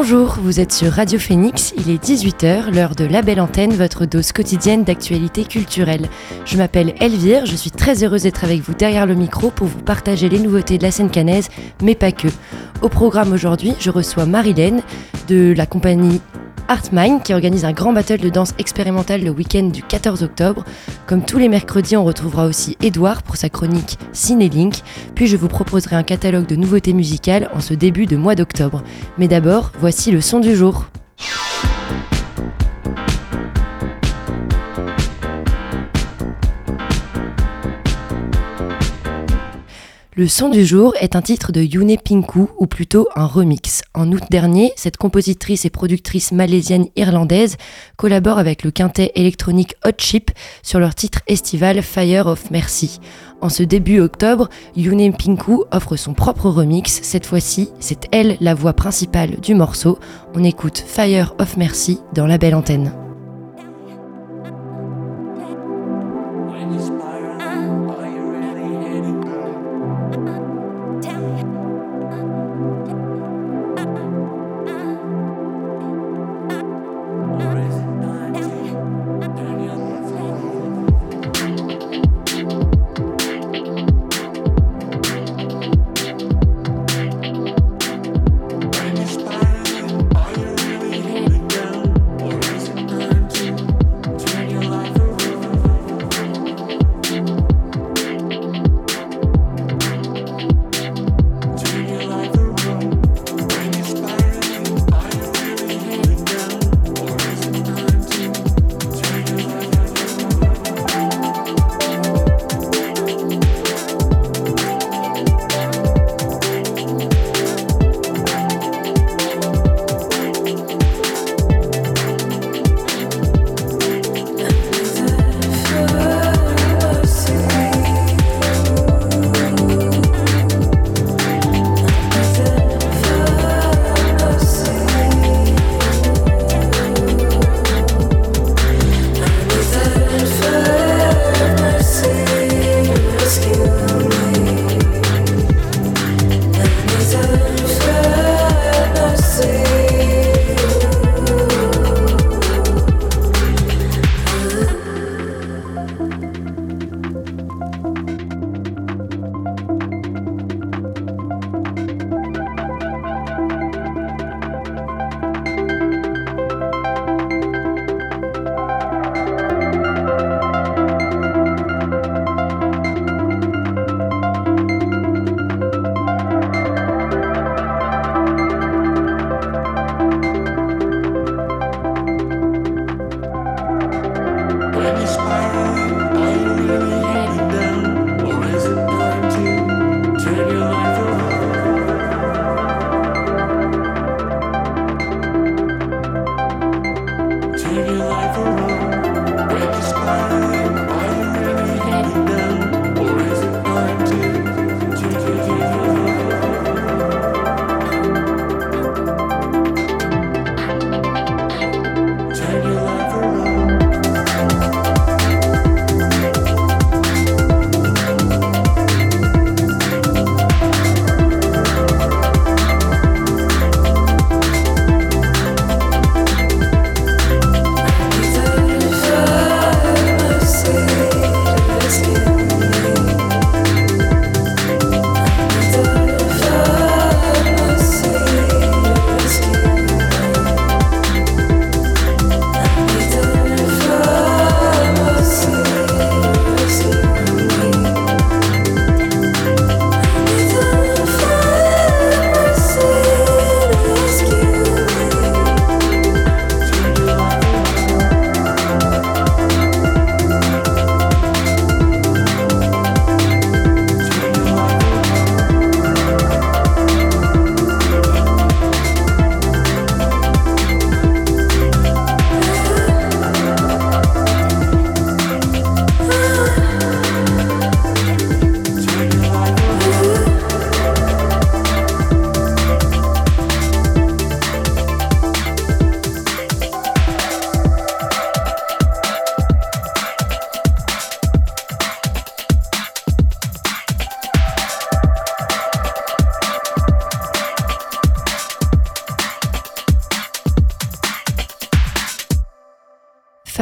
Bonjour, vous êtes sur Radio Phoenix, il est 18h, l'heure de La Belle Antenne, votre dose quotidienne d'actualité culturelle. Je m'appelle Elvire, je suis très heureuse d'être avec vous derrière le micro pour vous partager les nouveautés de la scène canaise, mais pas que. Au programme aujourd'hui, je reçois Marilène de la compagnie Artmind qui organise un grand battle de danse expérimentale le week-end du 14 octobre. Comme tous les mercredis, on retrouvera aussi Edouard pour sa chronique Cinélink. Puis je vous proposerai un catalogue de nouveautés musicales en ce début de mois d'octobre. Mais d'abord, voici le son du jour. Le son du jour est un titre de Yune Pinku, ou plutôt un remix. En août dernier, cette compositrice et productrice malaisienne irlandaise collabore avec le quintet électronique Hot Chip sur leur titre estival Fire of Mercy. En ce début octobre, Yune Pinku offre son propre remix. Cette fois-ci, c'est elle la voix principale du morceau. On écoute Fire of Mercy dans la belle antenne.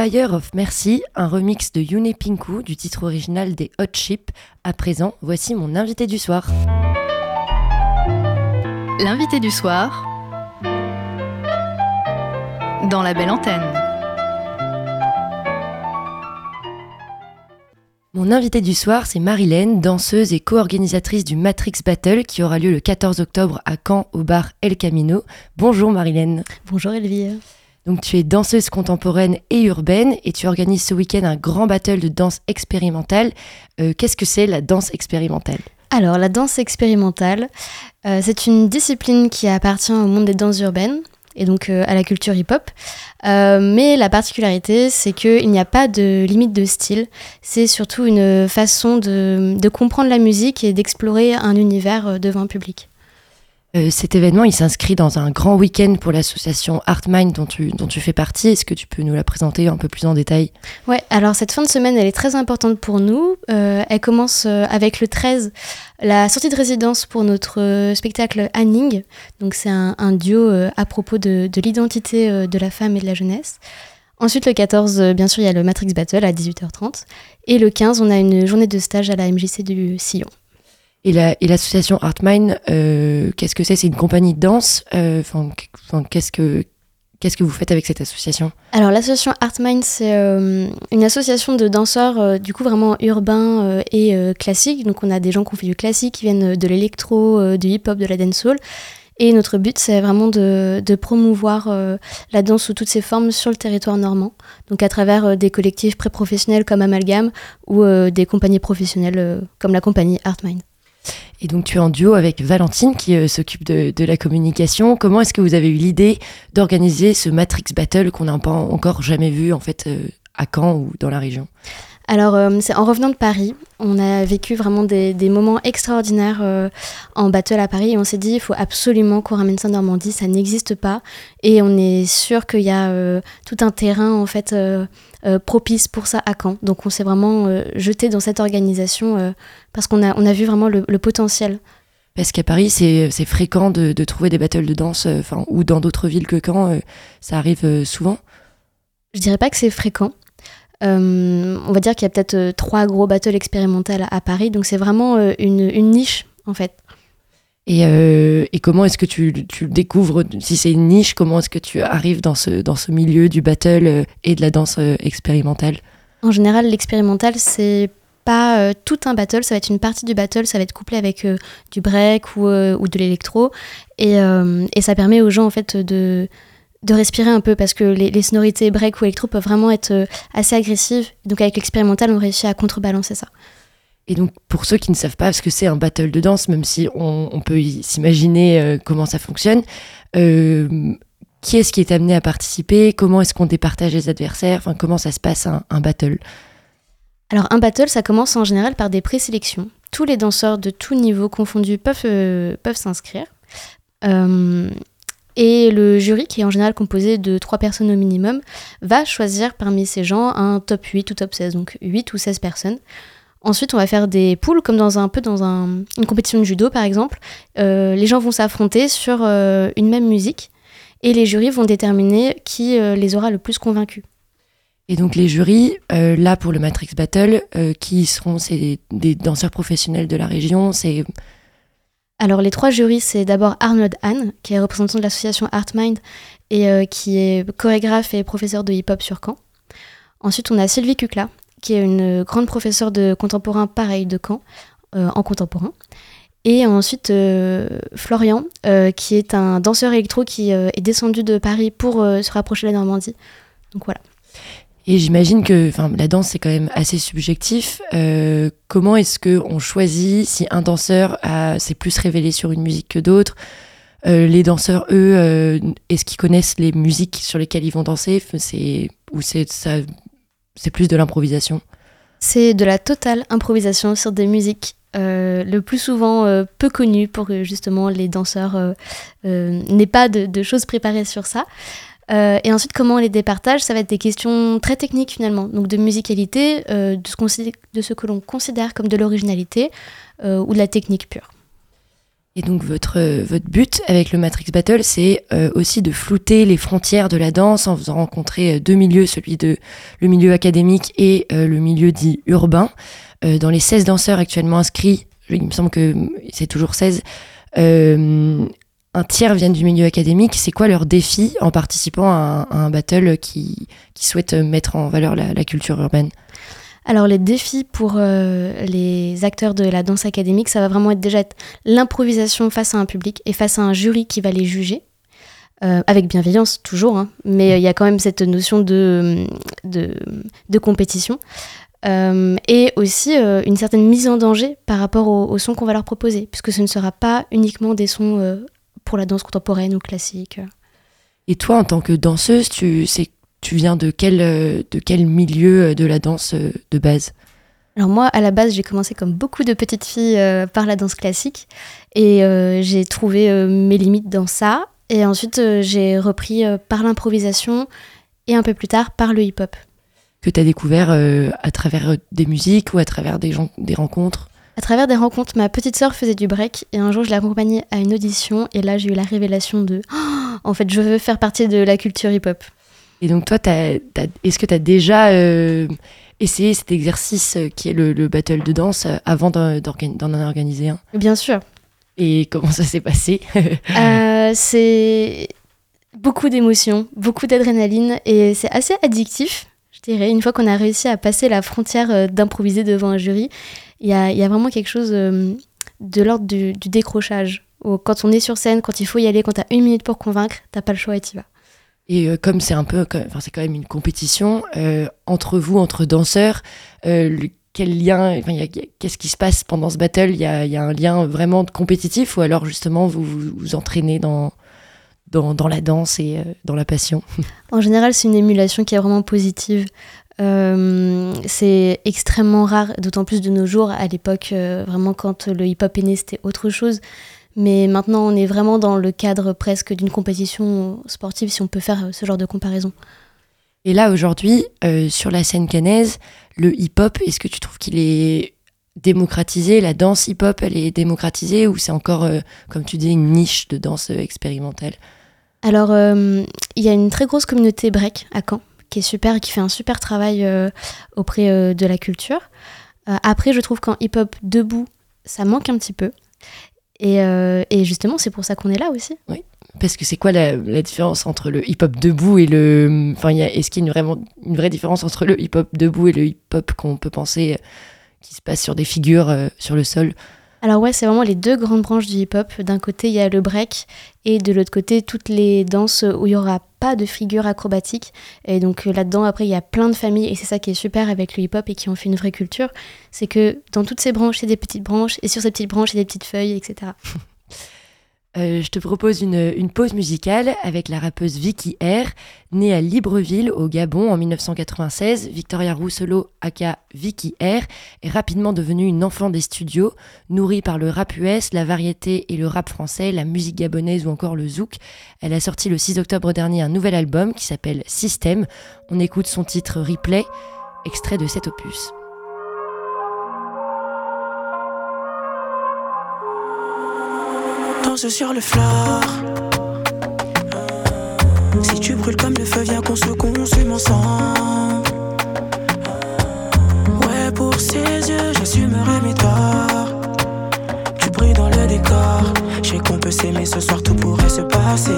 Fire of Mercy, un remix de Yune Pinku du titre original des Hot Chip. À présent, voici mon invité du soir. L'invité du soir dans la belle antenne. Mon invité du soir, c'est Marilène, danseuse et co-organisatrice du Matrix Battle qui aura lieu le 14 octobre à Caen au bar El Camino. Bonjour Marilène. Bonjour Elvire. Donc tu es danseuse contemporaine et urbaine et tu organises ce week-end un grand battle de danse expérimentale. Euh, qu'est-ce que c'est la danse expérimentale? Alors la danse expérimentale, euh, c'est une discipline qui appartient au monde des danses urbaines et donc euh, à la culture hip-hop. Mais la particularité, c'est qu'il n'y a pas de limite de style. C'est surtout une façon de, de comprendre la musique et d'explorer un univers devant un public. Euh, cet événement, il s'inscrit dans un grand week-end pour l'association ArtMind dont tu, dont tu fais partie. Est-ce que tu peux nous la présenter un peu plus en détail? Ouais, alors cette fin de semaine, elle est très importante pour nous. Euh, elle commence euh, avec le 13, la sortie de résidence pour notre spectacle Anning. Donc c'est un, duo à propos de, de l'identité de la femme et de la jeunesse. Ensuite, le 14, euh, bien sûr, il y a le Matrix Battle à 18h30. Et le 15, on a une journée de stage à la MJC du Sillon. Et la- l'association ArtMind, euh, qu'est-ce que c'est? C'est une compagnie de danse Euh, Enfin, qu- enfin, qu'est-ce que vous faites avec cette association? Alors l'association ArtMind, c'est euh, une association de danseurs du coup vraiment urbains et classiques. Donc on a des gens qui ont fait du classique, qui viennent de l'électro, du hip-hop, de la dancehall. Et notre but, c'est vraiment de, de promouvoir la danse sous toutes ses formes sur le territoire normand. Donc à travers des collectifs pré-professionnels comme Amalgam ou des compagnies professionnelles comme la compagnie ArtMind. Et donc tu es en duo avec Valentine qui euh, s'occupe de, la communication. Comment est-ce que vous avez eu l'idée d'organiser ce Matrix Battle qu'on n'a pas encore jamais vu en fait euh, à Caen ou dans la région? Alors, euh, c'est en revenant de Paris, on a vécu vraiment des, des moments extraordinaires euh, en battle à Paris et on s'est dit, il faut absolument qu'on ramène ça en Normandie, ça n'existe pas. Et on est sûr qu'il y a euh, tout un terrain en fait propice pour ça à Caen. Donc, on s'est vraiment jeté dans cette organisation parce qu'on a, on a vu vraiment le, le potentiel. Parce qu'à Paris, c'est fréquent de, de trouver des battles de danse, euh, ou dans d'autres villes que Caen, euh, ça arrive euh, souvent. Je dirais pas que c'est fréquent. Euh, on va dire qu'il y a peut-être euh, trois gros battles expérimentales à, à Paris, donc c'est vraiment euh, une, une niche en fait. Et, euh, et comment est-ce que tu, tu le découvres? Si c'est une niche, comment est-ce que tu arrives dans ce, dans ce milieu du battle et de la danse expérimentale? En général, l'expérimental, c'est pas euh, tout un battle, ça va être une partie du battle, ça va être couplé avec euh, du break ou, euh, ou de l'électro. Et, et ça permet aux gens en fait de, de respirer un peu parce que les, les sonorités break ou électro peuvent vraiment être euh, assez agressives. Donc avec l'expérimental, on réussit à contrebalancer ça. Et donc, pour ceux qui ne savent pas ce que c'est un battle de danse, même si on, on peut s'imaginer euh, comment ça fonctionne, euh, qui est-ce qui est amené à participer? Comment est-ce qu'on départage les adversaires? Enfin, comment ça se passe un, un battle? Alors un battle, ça commence en général par des présélections. Tous les danseurs de tout niveau confondus peuvent, euh, peuvent s'inscrire. Euh, et le jury, qui est en général composé de trois personnes au minimum, va choisir parmi ces gens un top 8 ou top 16, donc 8 ou 16 personnes. Ensuite, on va faire des poules, comme dans un peu dans un- une compétition de judo par exemple. Euh, les gens vont s'affronter sur euh, une même musique et les jurys vont déterminer qui euh, les aura le plus convaincus. Et donc, les jurys, là pour le Matrix Battle, qui seront des danseurs professionnels de la région C'est Alors les trois jurys, c'est d'abord Arnold Hahn, qui est représentant de l'association ArtMind et euh, qui est chorégraphe et professeur de hip-hop sur Caen. Ensuite, on a Sylvie Kukla, qui est une grande professeure de contemporain pareil de Caen, euh, en contemporain. Et ensuite, euh, Florian, qui est un danseur électro qui est descendu de Paris pour se rapprocher de la Normandie. Donc voilà. Et j'imagine que la danse, c'est quand même assez subjectif. Euh, comment est-ce qu'on choisit si un danseur s'est plus révélé sur une musique que d'autres? Euh, Les danseurs, eux, euh, est-ce qu'ils connaissent les musiques sur lesquelles ils vont danser? Ou c'est, plus de l'improvisation? C'est de la totale improvisation sur des musiques le plus souvent peu connues pour que justement les danseurs n'aient pas de choses préparées sur ça. Euh, et ensuite, comment on les départage Ça va être des questions très techniques finalement, donc de musicalité, euh, de, ce que l'on considère comme de l'originalité euh, ou de la technique pure. Et donc votre, votre but avec le Matrix Battle, c'est aussi de flouter les frontières de la danse en faisant rencontrer deux milieux, celui de le milieu académique et le milieu dit urbain. dans les 16 danseurs actuellement inscrits, il me semble que c'est toujours 16, un tiers viennent du milieu académique. C'est quoi leur défi en participant à un, battle qui, souhaite mettre en valeur la, culture urbaine? Alors les défis pour euh, les acteurs de la danse académique, ça va vraiment être déjà l'improvisation face à un public et face à un jury qui va les juger. Euh, avec bienveillance toujours, hein. mais euh, il y a quand même cette notion de, compétition. et aussi une certaine mise en danger par rapport aux au sons qu'on va leur proposer, puisque ce ne sera pas uniquement des sons pour la danse contemporaine ou classique. Et toi, en tant que danseuse, tu, sais, tu viens de quel, de quel milieu de la danse euh, de base? Alors moi, à la base, j'ai commencé comme beaucoup de petites filles euh, par la danse classique et euh, j'ai trouvé mes limites dans ça. Et ensuite, j'ai repris par l'improvisation et un peu plus tard par le hip-hop. Que tu as découvert à travers des musiques ou à travers des, gens, des rencontres? À travers des rencontres, ma petite sœur faisait du break et un jour je l'ai accompagnée à une audition et là j'ai eu la révélation de oh, en fait je veux faire partie de la culture hip-hop. Et donc toi, est-ce que tu as déjà euh, essayé cet exercice euh, qui est le, battle de danse euh, avant d'en organiser un? Bien sûr. Et comment ça s'est passé? C'est beaucoup d'émotions, beaucoup d'adrénaline et c'est assez addictif, je dirais, une fois qu'on a réussi à passer la frontière d'improviser devant un jury il y a, vraiment quelque chose euh, de l'ordre du, décrochage. quand on est sur scène, quand il faut y aller, quand tu as une minute pour convaincre, t'as pas le choix et tu vas. Et euh, comme c'est un peu, enfin c'est quand même une compétition euh, entre vous, entre danseurs, quel lien, qu'est-ce qui se passe pendant ce battle? Il y a, y a, un lien vraiment compétitif ou alors justement vous vous, entraînez dans, dans, dans, la danse et dans la passion? En général, c'est une émulation qui est vraiment positive. Euh, c'est extrêmement rare, d'autant plus de nos jours. À l'époque, euh, vraiment, quand le hip-hop est né, c'était autre chose. Mais maintenant, on est vraiment dans le cadre presque d'une compétition sportive, si on peut faire ce genre de comparaison. Et là, aujourd'hui, euh, sur la scène canaise, le hip-hop, est-ce que tu trouves qu'il est démocratisé? La danse hip-hop, elle est démocratisée ou c'est encore, comme tu dis, une niche de danse expérimentale? Alors, il y a une très grosse communauté break à Caen, qui fait un super travail euh, auprès euh, de la culture. Euh, après, je trouve qu'en hip-hop debout, ça manque un petit peu. Et, justement, c'est pour ça qu'on est là aussi. Oui. Parce que c'est quoi la, différence entre le hip-hop debout et le. Enfin, est-ce qu'il y a une, une vraie différence entre le hip-hop debout et le hip-hop qu'on peut penser qui se passe sur des figures sur le sol? Alors ouais, c'est vraiment les deux grandes branches du hip-hop. D'un côté, il y a le break et de l'autre côté, toutes les danses où il n'y aura pas de figure acrobatique. Et donc euh, là-dedans, après, il y a plein de familles et c'est ça qui est super avec le hip-hop et qui en fait une vraie culture. C'est que dans toutes ces branches, il y a des petites branches et sur ces petites branches, il y a des petites feuilles, etc. Euh, je te propose une, pause musicale avec la rappeuse Vicky R, née à Libreville, au Gabon, en 1996. Victoria Rousselot, aka Vicky R, est rapidement devenue une enfant des studios, nourrie par le rap US, la variété et le rap français, la musique gabonaise ou encore le zouk. Elle a sorti le 6 octobre dernier un nouvel album qui s'appelle System. On écoute son titre Replay, extrait de cet opus. Sur le fleur. Si tu brûles comme le feu, viens qu'on se consume ensemble. Ouais, pour ses yeux, j'assumerai mes torts. Tu brilles dans le décor. Je sais qu'on peut s'aimer ce soir, tout pourrait se passer.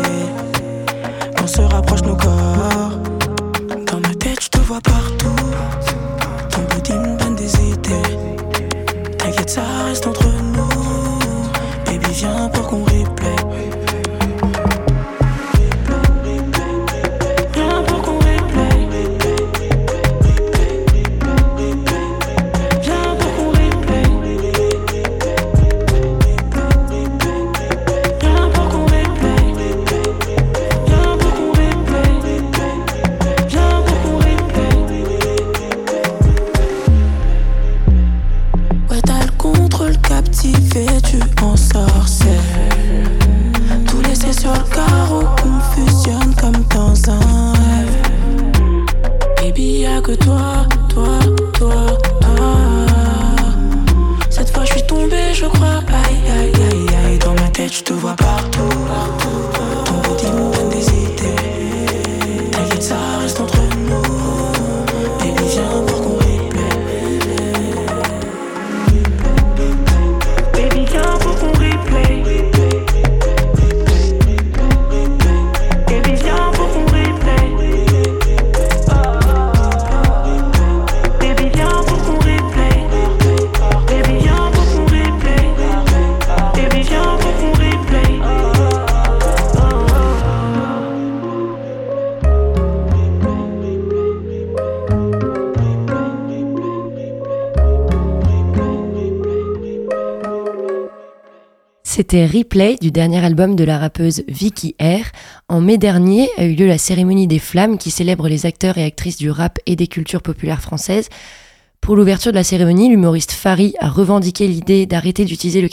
On se rapproche nos corps. Dans ma tête, je te vois partout. Ton petit me donne des idées. T'inquiète, ça reste entre viens pour qu'on tête, je te vois partout. C'était Replay du dernier album de la rappeuse Vicky R. En mai dernier a eu lieu la cérémonie des Flammes qui célèbre les acteurs et actrices du rap et des cultures populaires françaises. Pour l'ouverture de la cérémonie, l'humoriste Fari a revendiqué l'idée d'arrêter d'utiliser le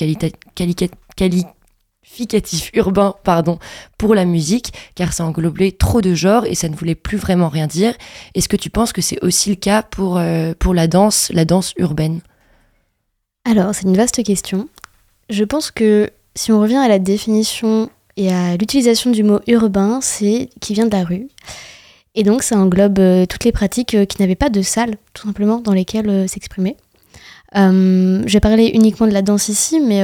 qualificatif urbain pardon, pour la musique, car ça englobait trop de genres et ça ne voulait plus vraiment rien dire. Est-ce que tu penses que c'est aussi le cas pour, euh, pour la danse, la danse urbaine? Alors, c'est une vaste question. Je pense que si on revient à la définition et à l'utilisation du mot urbain, c'est qui vient de la rue. Et donc, ça englobe euh, toutes les pratiques euh, qui n'avaient pas de salle, tout simplement, dans lesquelles euh, s'exprimer. Je vais parler uniquement de la danse ici, mais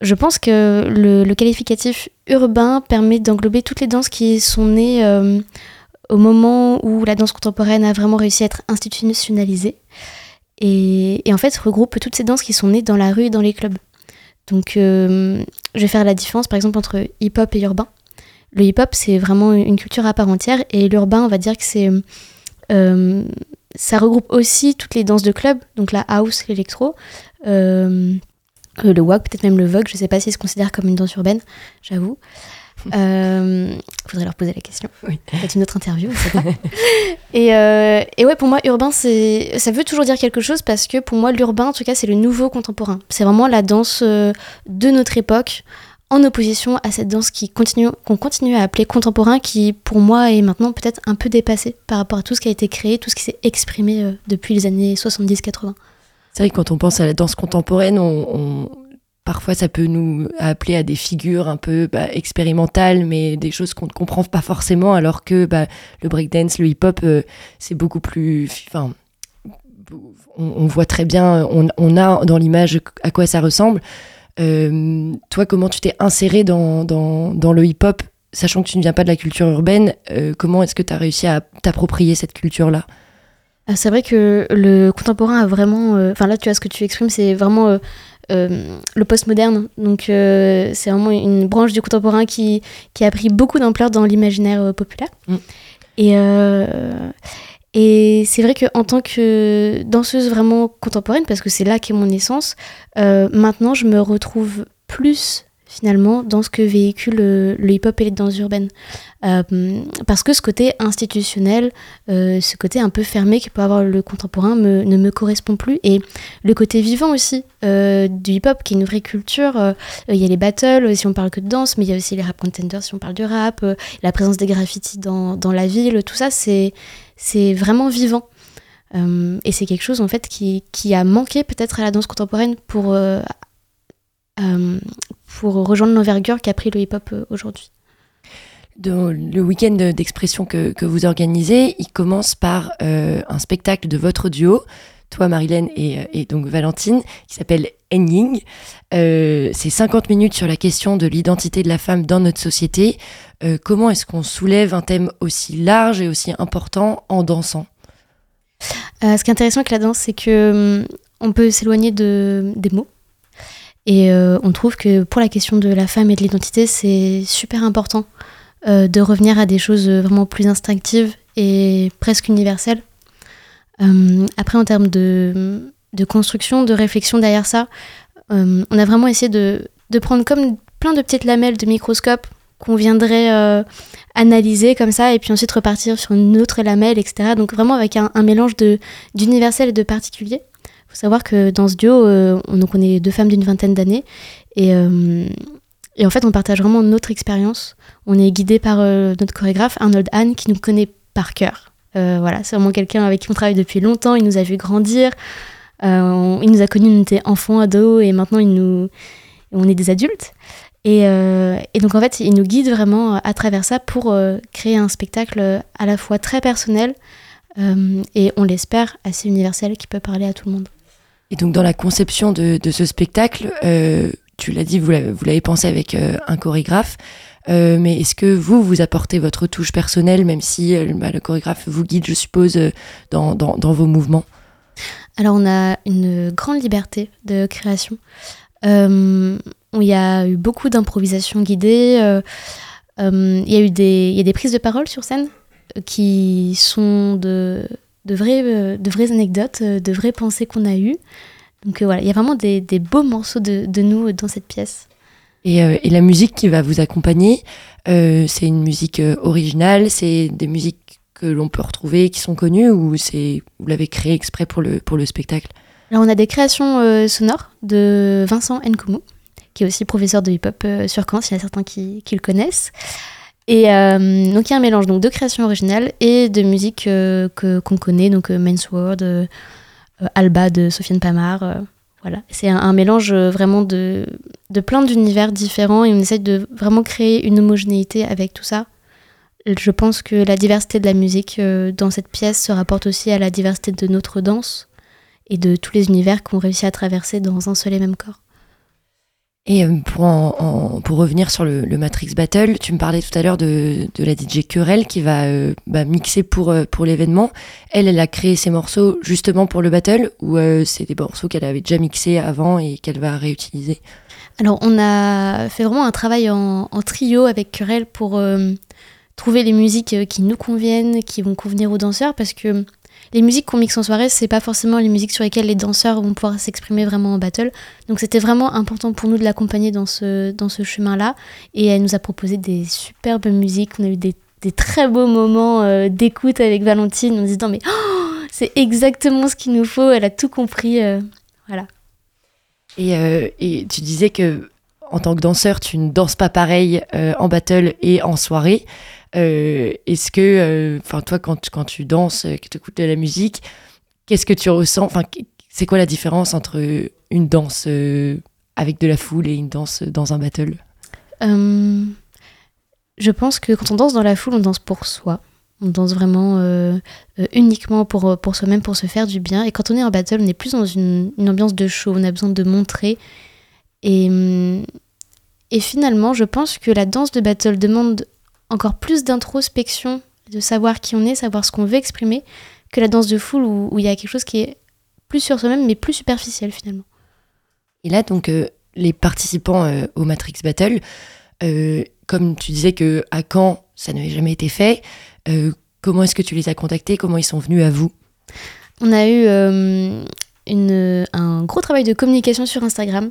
je pense que le, qualificatif urbain permet d'englober toutes les danses qui sont nées au moment où la danse contemporaine a vraiment réussi à être institutionnalisée. Et, et en fait, regroupe toutes ces danses qui sont nées dans la rue et dans les clubs. Donc, euh, je vais faire la différence, par exemple, entre hip-hop et urbain. Le hip-hop, c'est vraiment une culture à part entière, et l'urbain, on va dire que c'est... euh, ça regroupe aussi toutes les danses de club, donc la house, l'électro, euh, le wag, peut-être même le vogue, je sais pas si se considère comme une danse urbaine, j'avoue. Euh, faudrait leur poser la question. Oui. Peut-être une autre interview, pas. et, euh, et ouais, pour moi, urbain, c'est, ça veut toujours dire quelque chose parce que pour moi, l'urbain, en tout cas, c'est le nouveau contemporain. C'est vraiment la danse euh, de notre époque, en opposition à cette danse qui continue, qu'on continue à appeler contemporain, qui pour moi est maintenant peut-être un peu dépassée par rapport à tout ce qui a été créé, tout ce qui s'est exprimé depuis les années 70-80. C'est vrai que quand on pense à la danse contemporaine, on, on- parfois ça peut nous appeler à des figures un peu bah, expérimentales, mais des choses qu'on ne comprend pas forcément, alors que bah, le breakdance, le hip-hop, euh, c'est beaucoup plus... Enfin, on, voit très bien, on, a dans l'image à quoi ça ressemble. Euh, toi, comment tu t'es inséré dans, dans, le hip-hop, sachant que tu ne viens pas de la culture urbaine, euh, comment est-ce que tu as réussi à t'approprier cette culture-là? Ah, C'est vrai que le contemporain a vraiment. Enfin, là, tu vois, ce que tu exprimes, c'est vraiment euh, le postmoderne. Donc, euh, c'est vraiment une branche du contemporain qui, qui a pris beaucoup d'ampleur dans l'imaginaire euh, populaire. Mm. Et, euh, et c'est vrai qu'en tant que danseuse vraiment contemporaine, parce que c'est là qu'est mon essence, maintenant, je me retrouve plus finalement dans ce que véhicule euh, le hip-hop et les danses urbaines. Euh, parce que ce côté institutionnel, euh, ce côté un peu fermé que peut avoir le contemporain ne me correspond plus. Et le côté vivant aussi du hip-hop, qui est une vraie culture. Il y a les battles, si on parle que de danse, mais il y a aussi les rap contenders, si on parle du rap, la présence des graffitis dans, la ville, tout ça, c'est vraiment vivant. Et c'est quelque chose en fait qui, a manqué peut-être à la danse contemporaine pour, pour rejoindre l'envergure qu'a pris le hip-hop euh, aujourd'hui. le week-end d'expression que, que vous organisez, il commence par euh, un spectacle de votre duo, toi Marilyn et, euh, et donc Valentine, qui s'appelle Enying. Euh, c'est 50 minutes sur la question de l'identité de la femme dans notre société. Euh, comment est-ce qu'on soulève un thème aussi large et aussi important en dansant? Euh, ce qui est intéressant avec la danse, c'est que hum, on peut s'éloigner de, des mots. Et euh, on trouve que pour la question de la femme et de l'identité, c'est super important euh, de revenir à des choses vraiment plus instinctives et presque universelles. Euh, après, en termes de, construction, de réflexion derrière ça, on a vraiment essayé de, prendre comme plein de petites lamelles de microscope qu'on viendrait analyser comme ça et puis ensuite repartir sur une autre lamelle, etc. Donc vraiment avec un, mélange d'universel et de particulier. Faut savoir que dans ce duo, euh, on, donc on est deux femmes d'une vingtaine d'années et, euh, et en fait on partage vraiment notre expérience. On est guidé par euh, notre chorégraphe Arnold Hahn qui nous connaît par cœur. Voilà, c'est vraiment quelqu'un avec qui on travaille depuis longtemps. Il nous a vu grandir. On- il nous a connus, nous était enfants, ados, et maintenant il nous, on est des adultes. Et, et, donc en fait, il nous guide vraiment à travers ça pour créer un spectacle à la fois très personnel et on l'espère assez universel qui peut parler à tout le monde. Et donc dans la conception de, ce spectacle, tu l'as dit, vous l'avez pensé avec un chorégraphe. mais est-ce que vous, vous apportez votre touche personnelle, même si bah, le chorégraphe vous guide, je suppose, dans, vos mouvements? Alors on a une grande liberté de création. Euh, il y a eu beaucoup d'improvisation guidée. Euh, euh, il y a eu des prises de parole sur scène qui sont de, de, vraies, de vraies anecdotes, de vraies pensées qu'on a eues. Donc voilà, il y a vraiment des, des beaux morceaux de, de, nous dans cette pièce. Et, et, la musique qui va vous accompagner, c'est une musique originale, c'est des musiques que l'on peut retrouver, qui sont connues, ou c'est vous l'avez créé exprès pour le, pour le spectacle? On a des créations euh, sonores de Vincent Nkoumou, qui est aussi professeur de hip-hop euh, sur Caen, il y en a certains qui, le connaissent. Et euh, donc il y a un mélange donc, de créations originales et de musique que, qu'on connaît, donc Men's World, Alba de Sofiane Pamar. voilà. C'est un, mélange vraiment de, de plein d'univers différents et on essaie de vraiment créer une homogénéité avec tout ça. Je pense que la diversité de la musique dans cette pièce se rapporte aussi à la diversité de notre danse et de tous les univers qu'on réussit à traverser dans un seul et même corps. Et euh, pour, pour revenir sur le, Matrix Battle, tu me parlais tout à l'heure de, de, la DJ Querelle qui va euh, bah, mixer pour, euh, pour l'événement. Elle, elle a créé ces morceaux justement pour le battle ou c'est des morceaux qu'elle avait déjà mixés avant et qu'elle va réutiliser? Alors, on a fait vraiment un travail en, en trio avec Querelle pour trouver les musiques qui nous conviennent, qui vont convenir aux danseurs parce que les musiques qu'on mixe en soirée, c'est pas forcément les musiques sur lesquelles les danseurs vont pouvoir s'exprimer vraiment en battle. Donc c'était vraiment important pour nous de l'accompagner dans ce, dans ce chemin-là. Et elle nous a proposé des superbes musiques. On a eu des, très beaux moments euh, d'écoute avec Valentine en disant mais oh, c'est exactement ce qu'il nous faut. Elle a tout compris. Euh, voilà. Et, euh, et, tu disais que en tant que danseur, tu ne danses pas pareil en battle et en soirée. Euh, est-ce que, euh, enfin, toi, quand, quand tu danses, que tu écoutes de la musique, qu'est-ce que tu ressens? Enfin, c'est quoi la différence entre une danse euh, avec de la foule et une danse dans un battle? Je pense que quand on danse dans la foule, on danse pour soi. On danse vraiment uniquement pour, pour soi-même, pour se faire du bien. Et quand on est en battle, on est plus dans une, une ambiance de show. On a besoin de montrer. Et, et finalement, je pense que la danse de battle demande encore plus d'introspection, de savoir qui on est, savoir ce qu'on veut exprimer, que la danse de foule où, il y a quelque chose qui est plus sur soi-même, mais plus superficiel finalement. Et là, donc, euh, les participants euh, au Matrix Battle, euh, comme tu disais que à Caen, ça n'avait jamais été fait, comment est-ce que tu les as contactés? Comment ils sont venus à vous? On a eu une, un gros travail de communication sur Instagram.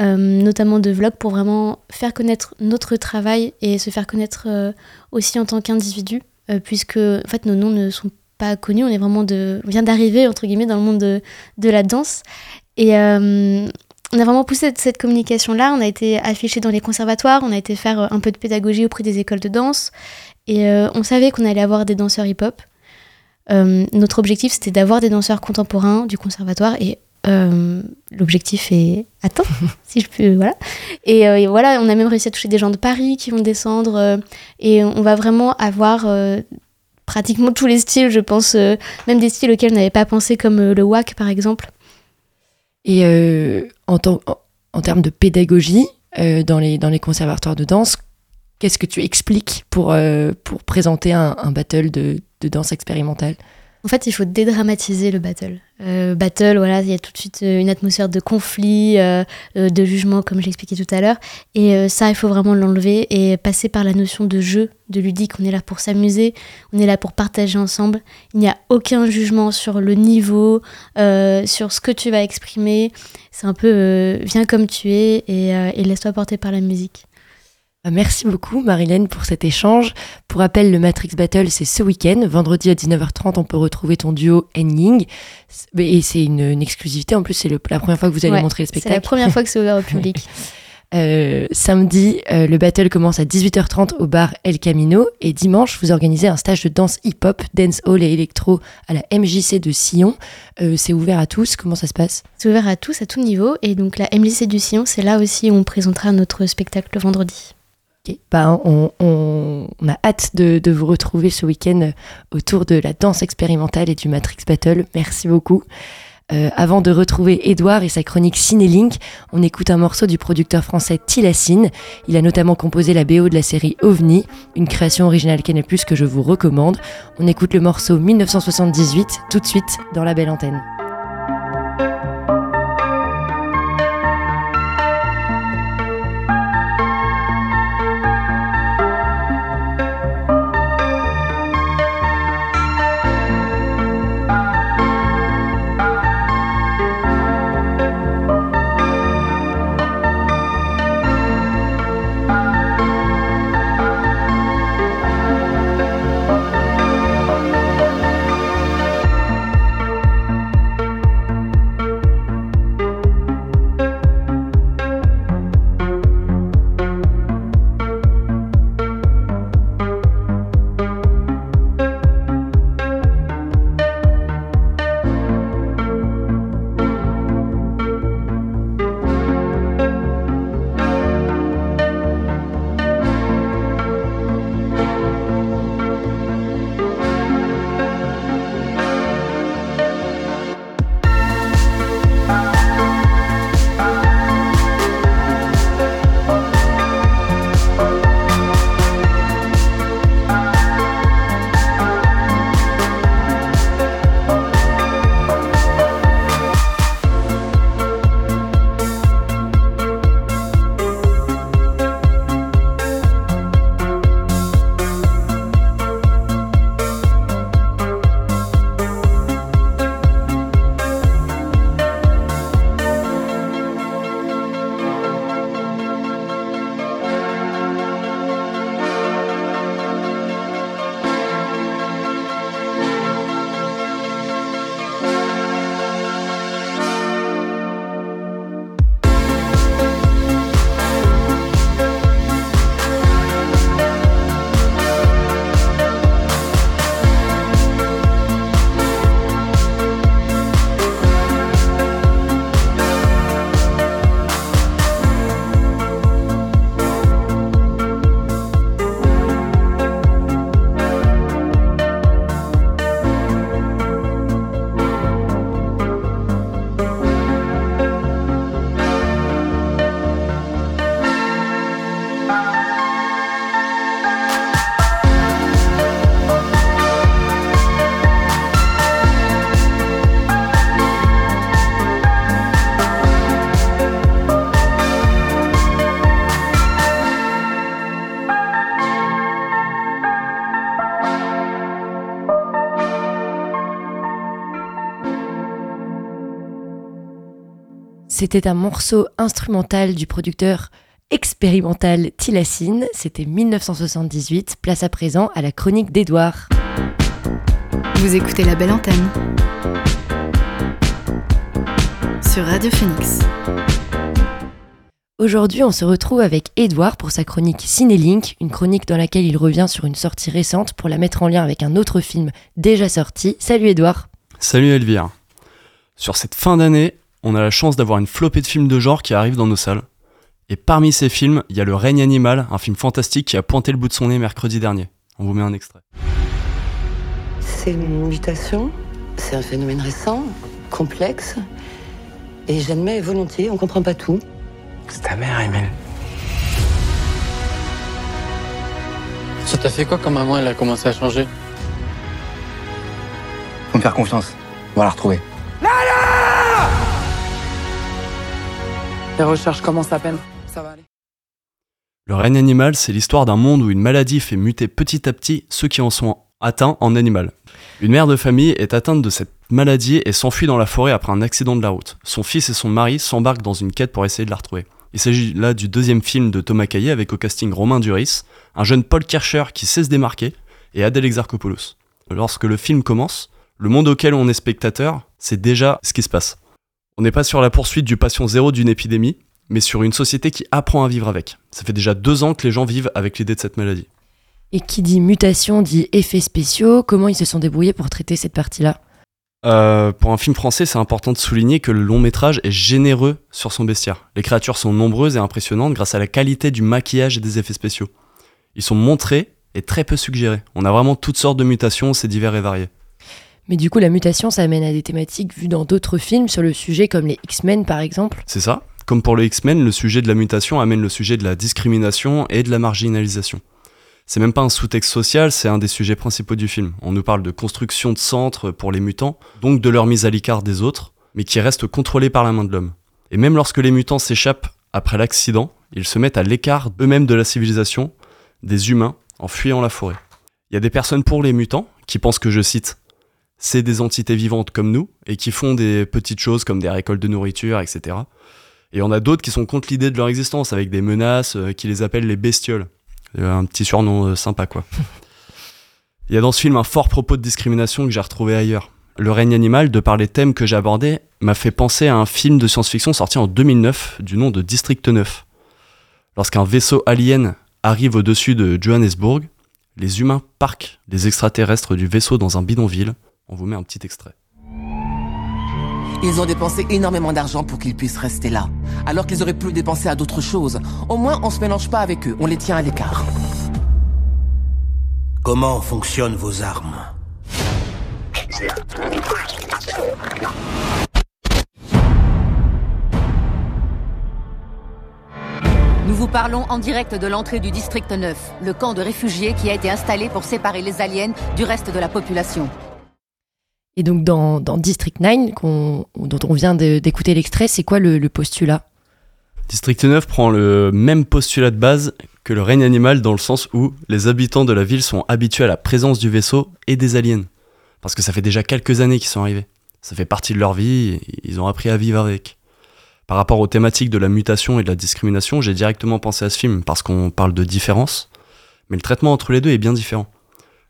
Euh, notamment de vlogs pour vraiment faire connaître notre travail et se faire connaître euh, aussi en tant qu'individu, euh, puisque en fait nos noms ne sont pas connus, on est vraiment de, vient d'arriver entre guillemets dans le monde de, de la danse. Et on a vraiment poussé cette communication-là, on a été affiché dans les conservatoires, on a été faire un peu de pédagogie auprès des écoles de danse. Et on savait qu'on allait avoir des danseurs hip-hop. notre objectif c'était d'avoir des danseurs contemporains du conservatoire et euh, l'objectif est atteint, si je peux, voilà. Euh, et, voilà, on a même réussi à toucher des gens de Paris qui vont descendre, euh, et on va vraiment avoir pratiquement tous les styles, je pense, même des styles auxquels on n'avait pas pensé, comme le WAC par exemple. Et en, termes de pédagogie, dans, les, conservatoires de danse, qu'est-ce que tu expliques pour, présenter un, battle de danse expérimentale? En fait, il faut dédramatiser le battle. Euh, battle, voilà, il y a tout de suite euh, une atmosphère de conflit, euh, de jugement, comme je l'expliquais tout à l'heure. Et ça, il faut vraiment l'enlever et passer par la notion de jeu, de ludique. On est là pour s'amuser, on est là pour partager ensemble. Il n'y a aucun jugement sur le niveau, sur ce que tu vas exprimer. C'est un peu viens comme tu es et laisse-toi porter par la musique. Bah, merci beaucoup Marilène pour cet échange. Pour rappel, le Matrix Battle, c'est ce week-end. Vendredi à 19h30, on peut retrouver ton duo Ying. Et c'est une, exclusivité. En plus, c'est la première fois que vous allez montrer le spectacle. C'est la première fois que c'est ouvert au public. Euh, samedi, euh, le battle commence à 18h30 au bar El Camino et dimanche, vous organisez un stage de danse hip-hop, dance hall et électro à la MJC de Sillon. Euh, c'est ouvert à tous, comment ça se passe? C'est ouvert à tous, à tout niveau. Et donc la MJC du Sillon, c'est là aussi où on présentera notre spectacle le vendredi. Ok, bah, on, on- on a hâte de, vous retrouver ce week-end autour de la danse expérimentale et du Matrix Battle. Merci beaucoup. Euh, avant de retrouver Edouard et sa chronique Cinélink, on écoute un morceau du producteur français Tilassine. Il a notamment composé la BO de la série OVNI, une création originale Canal+, que je vous recommande. On écoute le morceau 1978 tout de suite dans la belle antenne. C'était un morceau instrumental du producteur expérimental Tilassine. C'était 1978. Place à présent à la chronique d'Edouard. Vous écoutez la belle antenne sur Radio Phoenix. Aujourd'hui, on se retrouve avec Edouard pour sa chronique Cinélink, une chronique dans laquelle il revient sur une sortie récente pour la mettre en lien avec un autre film déjà sorti. Salut Edouard. Salut Elvire. Sur cette fin d'année, on a la chance d'avoir une flopée de films de genre qui arrivent dans nos salles. Et parmi ces films, il y a Le règne animal, un film fantastique qui a pointé le bout de son nez mercredi dernier. On vous met un extrait. C'est une mutation, c'est un phénomène récent, complexe, et j'admets volontiers, on comprend pas tout. C'est ta mère, Emile. Ça t'a fait quoi quand maman elle a commencé à changer? Faut me faire confiance. On va la retrouver. Les recherches commencent à peine. Ça va aller. Le règne animal, c'est l'histoire d'un monde où une maladie fait muter petit à petit ceux qui en sont atteints en animal. Une mère de famille est atteinte de cette maladie et s'enfuit dans la forêt après un accident de la route. Son fils et son mari s'embarquent dans une quête pour essayer de la retrouver. Il s'agit là du deuxième film de Thomas Caillet avec au casting Romain Duris, un jeune Paul Kircher qui sait se démarquer et Adèle Exarchopoulos. Lorsque le film commence, le monde auquel on est spectateur, c'est déjà ce qui se passe. On n'est pas sur la poursuite du patient zéro d'une épidémie, mais sur une société qui apprend à vivre avec. Ça fait déjà deux ans que les gens vivent avec l'idée de cette maladie. Et qui dit mutation dit effets spéciaux. Comment ils se sont débrouillés pour traiter cette partie-là Euh, pour un film français, c'est important de souligner que le long métrage est généreux sur son bestiaire. Les créatures sont nombreuses et impressionnantes grâce à la qualité du maquillage et des effets spéciaux. Ils sont montrés et très peu suggérés. On a vraiment toutes sortes de mutations, c'est divers et varié. Mais du coup, la mutation, ça amène à des thématiques vues dans d'autres films sur le sujet, comme les X-Men par exemple. C'est ça Comme pour le X-Men, le sujet de la mutation amène le sujet de la discrimination et de la marginalisation. C'est même pas un sous-texte social, c'est un des sujets principaux du film. On nous parle de construction de centres pour les mutants, donc de leur mise à l'écart des autres, mais qui restent contrôlés par la main de l'homme. Et même lorsque les mutants s'échappent après l'accident, ils se mettent à l'écart eux-mêmes de la civilisation, des humains, en fuyant la forêt. Il y a des personnes pour les mutants qui pensent que, je cite, c'est des entités vivantes comme nous et qui font des petites choses comme des récoltes de nourriture, etc. Et on a d'autres qui sont contre l'idée de leur existence avec des menaces euh, qui les appellent les bestioles. Euh, un petit surnom euh, sympa quoi. Il y a dans ce film un fort propos de discrimination que j'ai retrouvé ailleurs. Le règne animal, de par les thèmes que j'ai abordés, m'a fait penser à un film de science-fiction sorti en 2009 du nom de District 9. Lorsqu'un vaisseau alien arrive au-dessus de Johannesburg, les humains parquent les extraterrestres du vaisseau dans un bidonville. On vous met un petit extrait. Ils ont dépensé énormément d'argent pour qu'ils puissent rester là, alors qu'ils auraient pu le dépenser à d'autres choses. Au moins, on se mélange pas avec eux, on les tient à l'écart. Comment fonctionnent vos armes? Nous vous parlons en direct de l'entrée du district 9, le camp de réfugiés qui a été installé pour séparer les aliens du reste de la population. Et donc dans, District 9, qu'on- dont on vient d'écouter l'extrait, c'est quoi le, postulat? District 9 prend le même postulat de base que le règne animal dans le sens où les habitants de la ville sont habitués à la présence du vaisseau et des aliens. Parce que ça fait déjà quelques années qu'ils sont arrivés. Ça fait partie de leur vie, ils ont appris à vivre avec. Par rapport aux thématiques de la mutation et de la discrimination, j'ai directement pensé à ce film parce qu'on parle de différence, mais le traitement entre les deux est bien différent.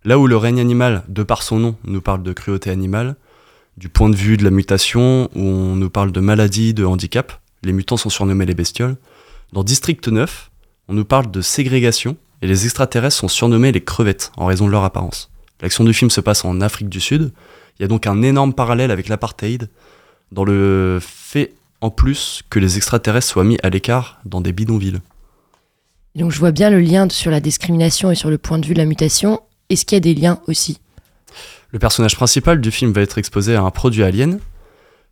Là où le règne animal, de par son nom, nous parle de cruauté animale, du point de vue de la mutation, où on nous parle de maladie, de handicap, les mutants sont surnommés les bestioles. Dans District 9, on nous parle de ségrégation, et les extraterrestres sont surnommés les crevettes, en raison de leur apparence. L'action du film se passe en Afrique du Sud, il y a donc un énorme parallèle avec l'apartheid, dans le fait en plus que les extraterrestres soient mis à l'écart dans des bidonvilles. Donc je vois bien le lien sur la discrimination et sur le point de vue de la mutation. Est-ce qu'il y a des liens aussi? Le personnage principal du film va être exposé à un produit alien,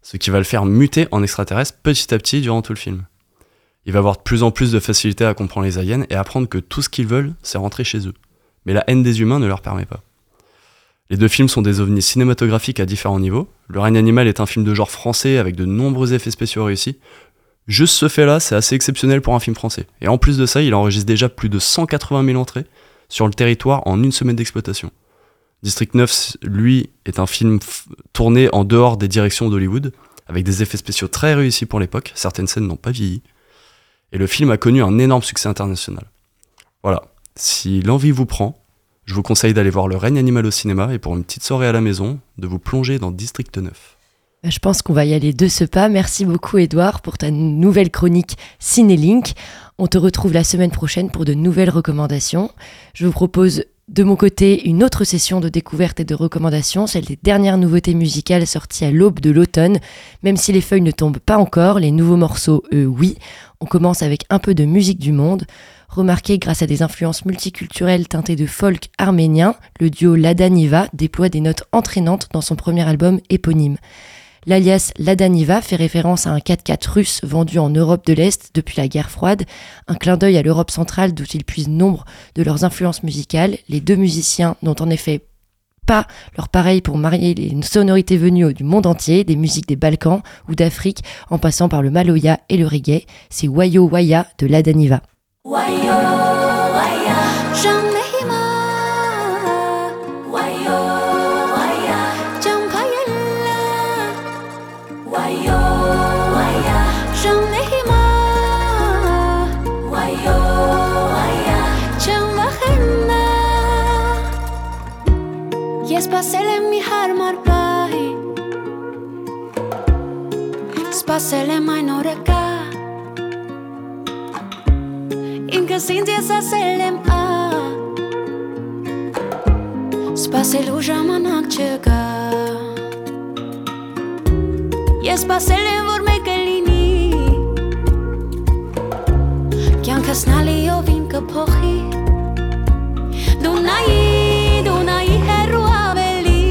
ce qui va le faire muter en extraterrestre petit à petit durant tout le film. Il va avoir de plus en plus de facilité à comprendre les aliens et apprendre que tout ce qu'ils veulent, c'est rentrer chez eux. Mais la haine des humains ne leur permet pas. Les deux films sont des ovnis cinématographiques à différents niveaux. Le règne animal est un film de genre français avec de nombreux effets spéciaux réussis. Juste ce fait-là, c'est assez exceptionnel pour un film français. Et en plus de ça, il enregistre déjà plus de 180 000 entrées sur le territoire en une semaine d'exploitation. District 9, lui, est un film tourné en dehors des directions d'Hollywood, avec des effets spéciaux très réussis pour l'époque, certaines scènes n'ont pas vieilli, et le film a connu un énorme succès international. Voilà, si l'envie vous prend, je vous conseille d'aller voir Le règne animal au cinéma, et pour une petite soirée à la maison, de vous plonger dans District 9. Bah, Je pense qu'on va y aller de ce pas. Merci beaucoup Edouard pour ta nouvelle chronique Cinélink. On te retrouve la semaine prochaine pour de nouvelles recommandations. Je vous propose de mon côté une autre session de découverte et de recommandations, celle des dernières nouveautés musicales sorties à l'aube de l'automne. Même si les feuilles ne tombent pas encore, les nouveaux morceaux, eux, oui. On commence avec un peu de musique du monde. Remarqué grâce à des influences multiculturelles teintées de folk arménien, le duo Lada Niva déploie des notes entraînantes dans son premier album éponyme. L'alias Ladaniva fait référence à un 4x4 russe vendu en Europe de l'Est depuis la guerre froide, un clin d'œil à l'Europe centrale d'où ils puisent nombre de leurs influences musicales. Les deux musiciens n'ont en effet pas leur pareil pour marier les sonorités venues du monde entier, des musiques des Balkans ou d'Afrique, en passant par le maloya et le reggae. C'est Wayo Waya de Ladaniva. Spasele Spasele mai noreka ինքս ինձ ես ասել եմ ա Սպասելու ժամանակ չկա Ես սպասել եմ որ մեկը լինի Կյանքս նալիով իմ կփոխի Դու նայի, դու նայի հեռու ավելի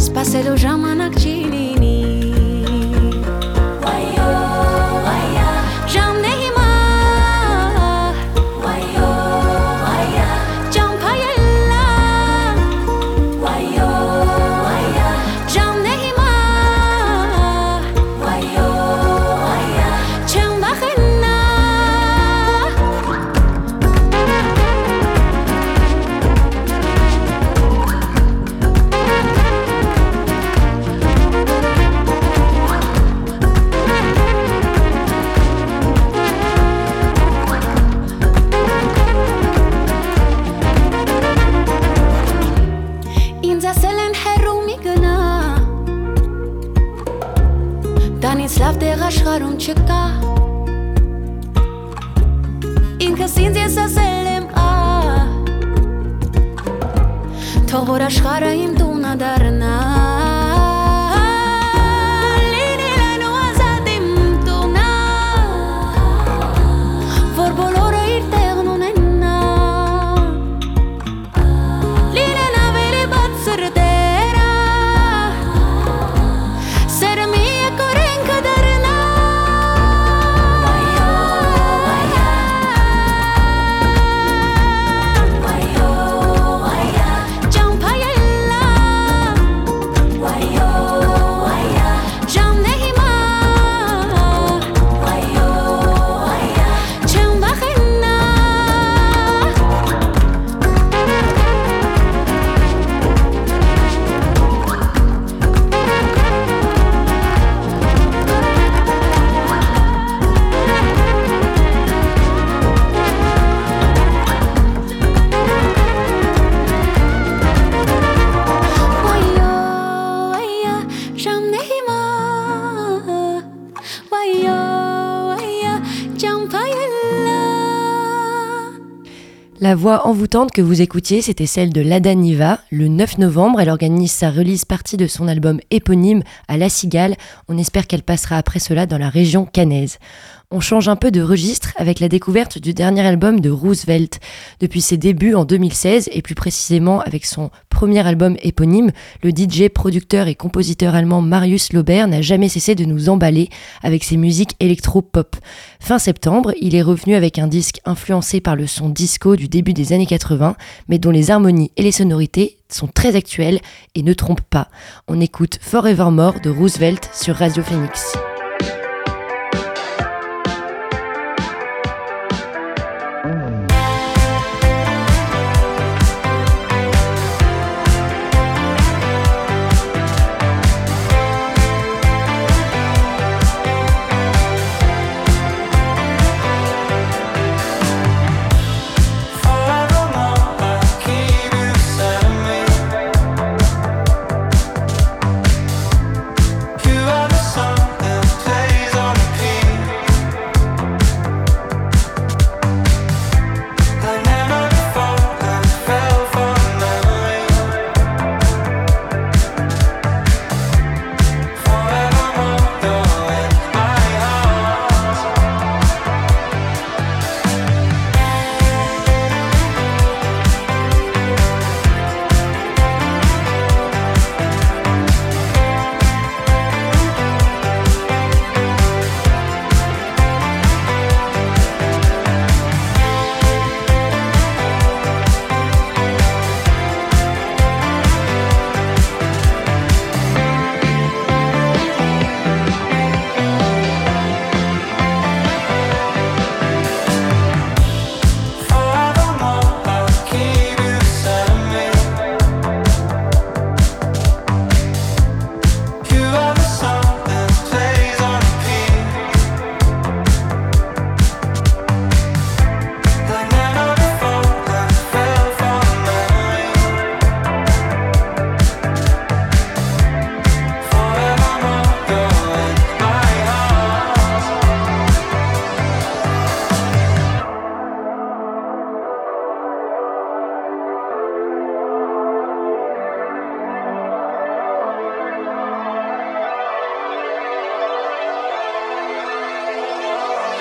Սպասելու ժամանակ Թող որ աշխարը իմ տունը դառնա La voix envoûtante que vous écoutiez, c'était celle de Lada Niva. Le 9 novembre, elle organise sa release partie de son album éponyme à La Cigale. On espère qu'elle passera après cela dans la région cannaise. On change un peu de registre avec la découverte du dernier album de Roosevelt. Depuis ses débuts en 2016 et plus précisément avec son premier album éponyme, le DJ, producteur et compositeur allemand Marius Lauber n'a jamais cessé de nous emballer avec ses musiques électro-pop. Fin septembre, il est revenu avec un disque influencé par le son disco du début des années 80, mais dont les harmonies et les sonorités sont très actuelles et ne trompent pas. On écoute Forevermore de Roosevelt sur Radio Phoenix.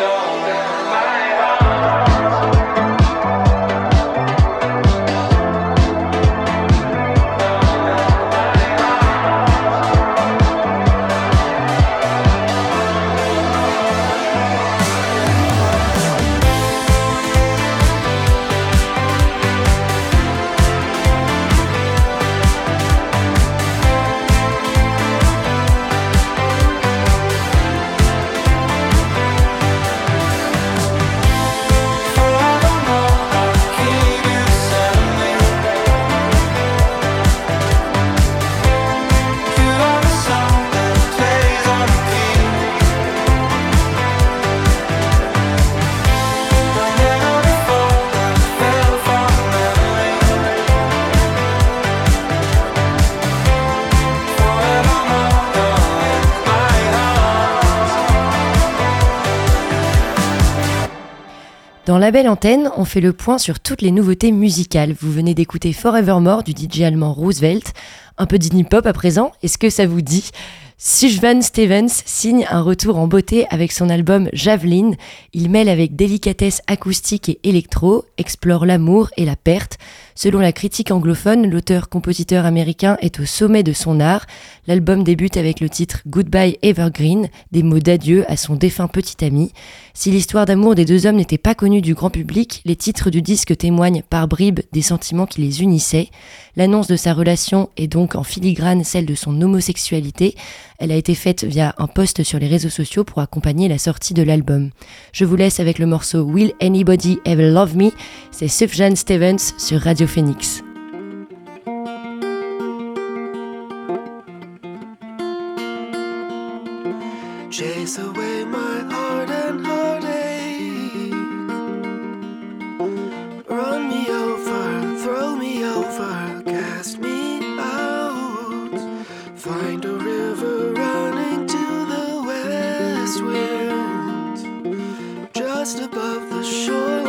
진짜. La Belle Antenne, on fait le point sur toutes les nouveautés musicales. Vous venez d'écouter Forevermore du DJ allemand Roosevelt. Un peu pop à présent, est-ce que ça vous dit? Sujvan Stevens signe un retour en beauté avec son album Javelin. Il mêle avec délicatesse acoustique et électro, explore l'amour et la perte. Selon la critique anglophone, l'auteur-compositeur américain est au sommet de son art. L'album débute avec le titre Goodbye Evergreen, des mots d'adieu à son défunt petit ami. Si l'histoire d'amour des deux hommes n'était pas connue du grand public, les titres du disque témoignent par bribes des sentiments qui les unissaient. L'annonce de sa relation est donc en filigrane celle de son homosexualité. Elle a été faite via un post sur les réseaux sociaux pour accompagner la sortie de l'album. Je vous laisse avec le morceau Will Anybody Ever Love Me? C'est Sufjan Stevens sur Radio Phoenix. Chase away my heart and heartache. Run me over, throw me over, cast me out. Find a river running to the west wind. Just above the shoreline,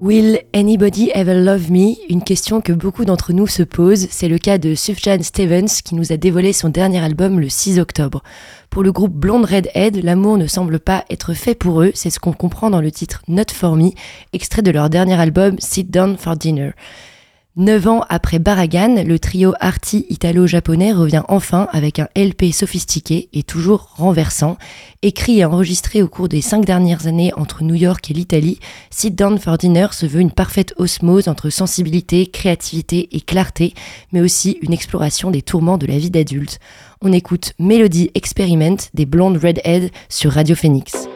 Will anybody ever love me? Une question que beaucoup d'entre nous se posent. C'est le cas de Sufjan Stevens qui nous a dévoilé son dernier album le 6 octobre. Pour le groupe Blonde Redhead, l'amour ne semble pas être fait pour eux. C'est ce qu'on comprend dans le titre Not for Me, extrait de leur dernier album Sit Down for Dinner. Neuf ans après Baragan, le trio arty italo-japonais revient enfin avec un LP sophistiqué et toujours renversant. Écrit et enregistré au cours des cinq dernières années entre New York et l'Italie, Sit Down for Dinner se veut une parfaite osmose entre sensibilité, créativité et clarté, mais aussi une exploration des tourments de la vie d'adulte. On écoute Melody Experiment des Blondes Redhead sur Radio Phoenix.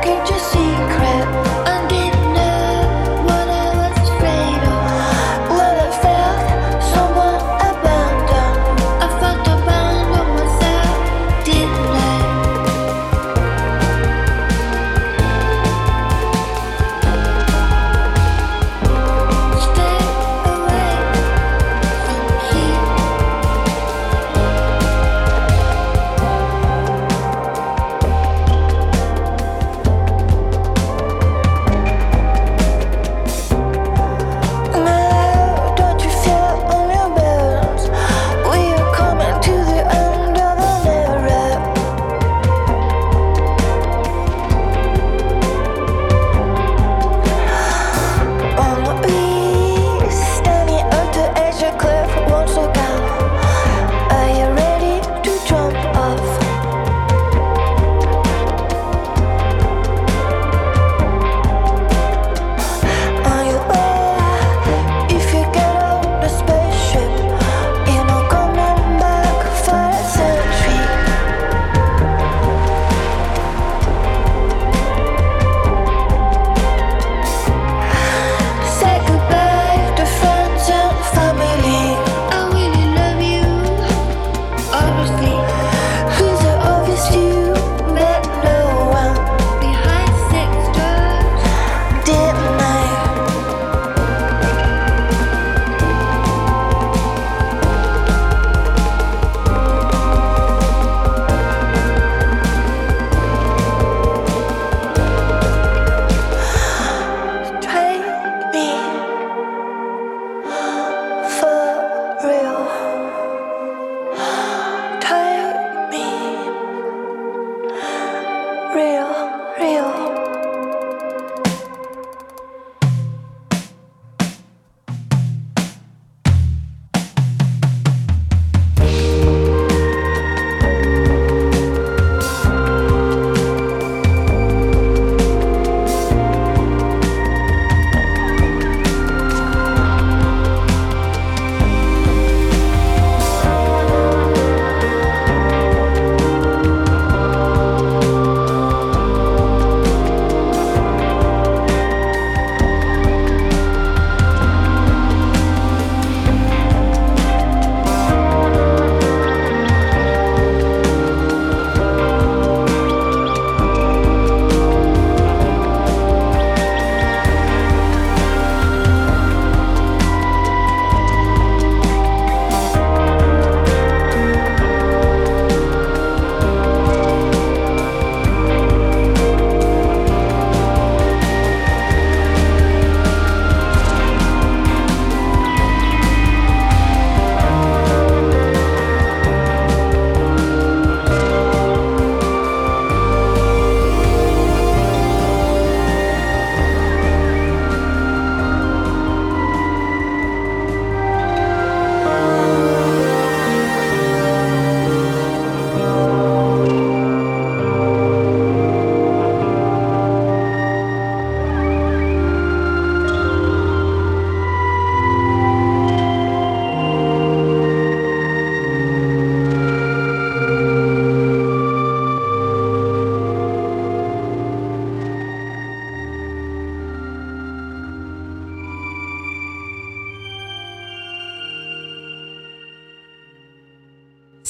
Can't you see?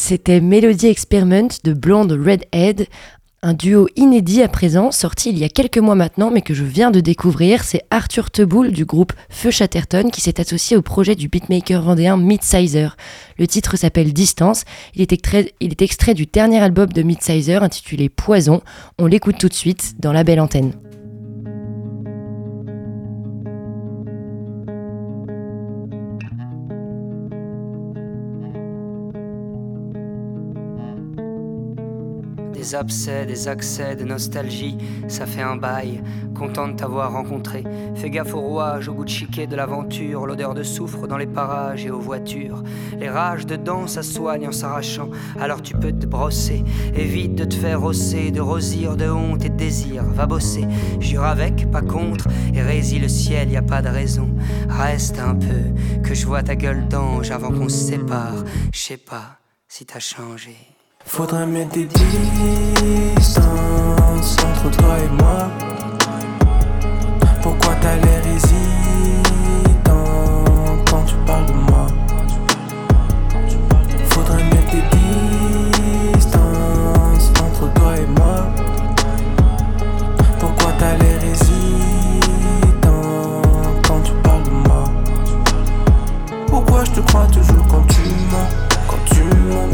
C'était Melody Experiment de Blonde Redhead, un duo inédit à présent, sorti il y a quelques mois maintenant, mais que je viens de découvrir. C'est Arthur Teboul du groupe Feu Chatterton qui s'est associé au projet du beatmaker vendéen Midsizer. Le titre s'appelle Distance. Il est, extrait, il est extrait du dernier album de Midsizer intitulé Poison. On l'écoute tout de suite dans la belle antenne. Des abcès, des accès de nostalgie, ça fait un bail. Content de t'avoir rencontré. Fais gaffe au rouage, au goût de chiquet de l'aventure, l'odeur de soufre dans les parages et aux voitures. Les rages dedans, ça soigne en s'arrachant, alors tu peux te brosser. Évite de te faire rosser, de rosir de honte et de désir. Va bosser, jure avec, pas contre, et résille le ciel, y a pas de raison. Reste un peu, que je vois ta gueule d'ange avant qu'on se sépare. Je sais pas si t'as changé. Faudrait mettre des distances entre toi et moi. Pourquoi t'as l'air hésitant quand tu parles de moi? Faudrait mettre des distances entre toi et moi. Pourquoi t'as l'air hésitant quand tu parles de moi? Pourquoi je te crois toujours quand tu mens?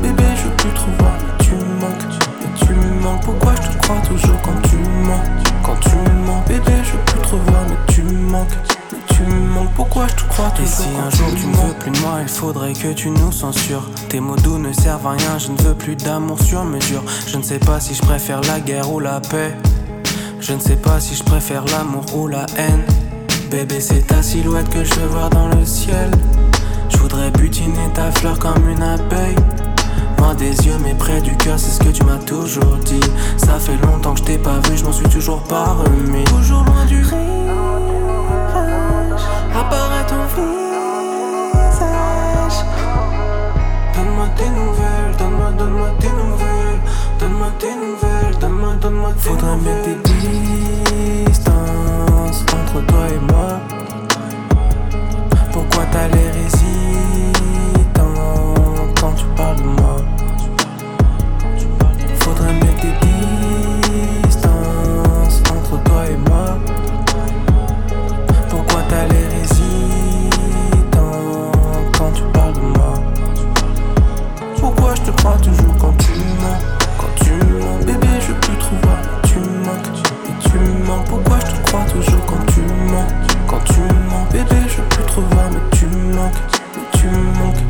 Bébé, je plus te revoir, mais tu me manques, mais tu me manques. Pourquoi je te crois toujours quand tu mens? Quand tu mens, bébé, je plus te revoir, mais tu me manques, mais tu me manques. Pourquoi je te crois toujours Et si un jour tu ne veux plus de moi, il faudrait que tu nous censures. Tes mots doux ne servent à rien, je ne veux plus d'amour sur mesure. Je ne sais pas si je préfère la guerre ou la paix. Je ne sais pas si je préfère l'amour ou la haine. Bébé, c'est ta silhouette que je veux voir dans le ciel. Je voudrais butiner ta fleur comme une abeille. Loin des yeux, mais près du cœur, c'est ce que tu m'as toujours dit. Ça fait longtemps que je t'ai pas vu, je m'en suis toujours pas remis. Toujours loin du rivage, apparaît ton visage. Donne-moi tes nouvelles, donne-moi, donne-moi tes nouvelles. Donne-moi tes nouvelles, donne-moi, donne-moi tes Faudrait nouvelles. mettre des distances entre toi et moi. Pourquoi t'as l'air hésitant quand tu parles de moi? Faudrait mettre des distances entre toi et moi. Pourquoi t'as l'air hésitant quand tu parles de moi? Pourquoi je te crois toujours quand tu mens? Quand tu mens, bébé, je plus te mais tu manques, mais tu me manques. Pourquoi je te crois toujours quand tu mens? Quand tu mens, bébé, je veux plus te revoir, mais tu me manques, mais tu me manques.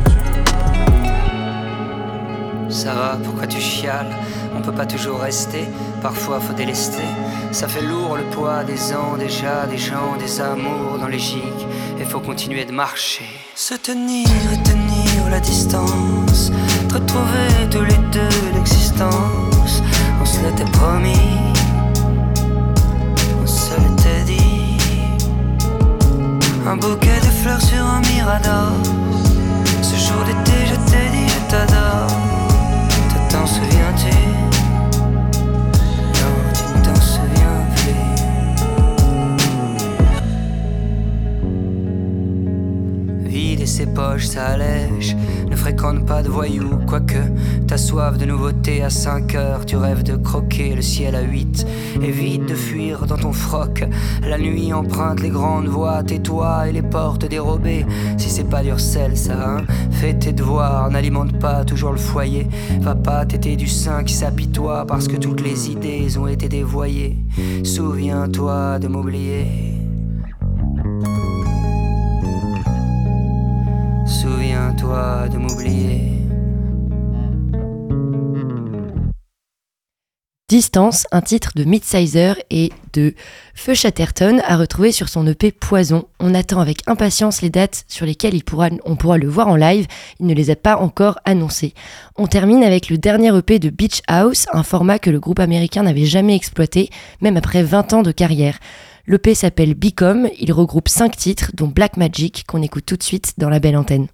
Ça va, pourquoi tu chiales? On peut pas toujours rester, parfois faut délester. Ça fait lourd le poids des ans déjà, des gens, des amours dans les gîtes. Et faut continuer de marcher. Se tenir et tenir la distance. Te retrouver tous les deux l'existence. On se l'était promis. Un bouquet de fleurs sur un mirador. Ce jour d'été, je t'ai dit je t'adore. Te t'en souviens-tu? Ses poches, ça allège. Ne fréquente pas de voyous, quoique t'as soif de nouveautés à 5 heures. Tu rêves de croquer le ciel à 8. Évite de fuir dans ton froc. La nuit emprunte les grandes voies, tais-toi et les portes dérobées. Si c'est pas dur sel, ça, hein. Fais tes devoirs, n'alimente pas toujours le foyer. Va pas téter du sein qui s'apitoie parce que toutes les idées ont été dévoyées. Souviens-toi de m'oublier. Distance, un titre de Midsizer et de Feu Chatterton à retrouver sur son EP Poison. On attend avec impatience les dates sur lesquelles il pourra, on pourra le voir en live. Il ne les a pas encore annoncées. On termine avec le dernier EP de Beach House, un format que le groupe américain n'avait jamais exploité, même après 20 ans de carrière. L'EP s'appelle Become, il regroupe 5 titres, dont Black Magic, qu'on écoute tout de suite dans la belle antenne.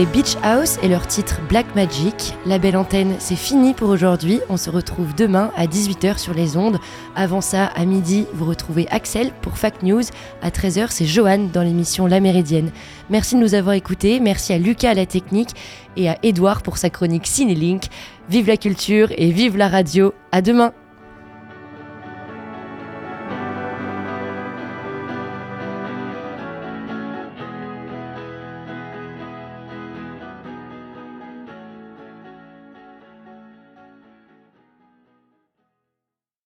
Beach House et leur titre Black Magic. La belle antenne, c'est fini pour aujourd'hui. On se retrouve demain à 18h sur les ondes. Avant ça, à midi, vous retrouvez Axel pour Fact News. À 13h, c'est Johan dans l'émission La Méridienne. Merci de nous avoir écoutés. Merci à Lucas à la technique et à Edouard pour sa chronique Cinélink. Vive la culture et vive la radio. À demain!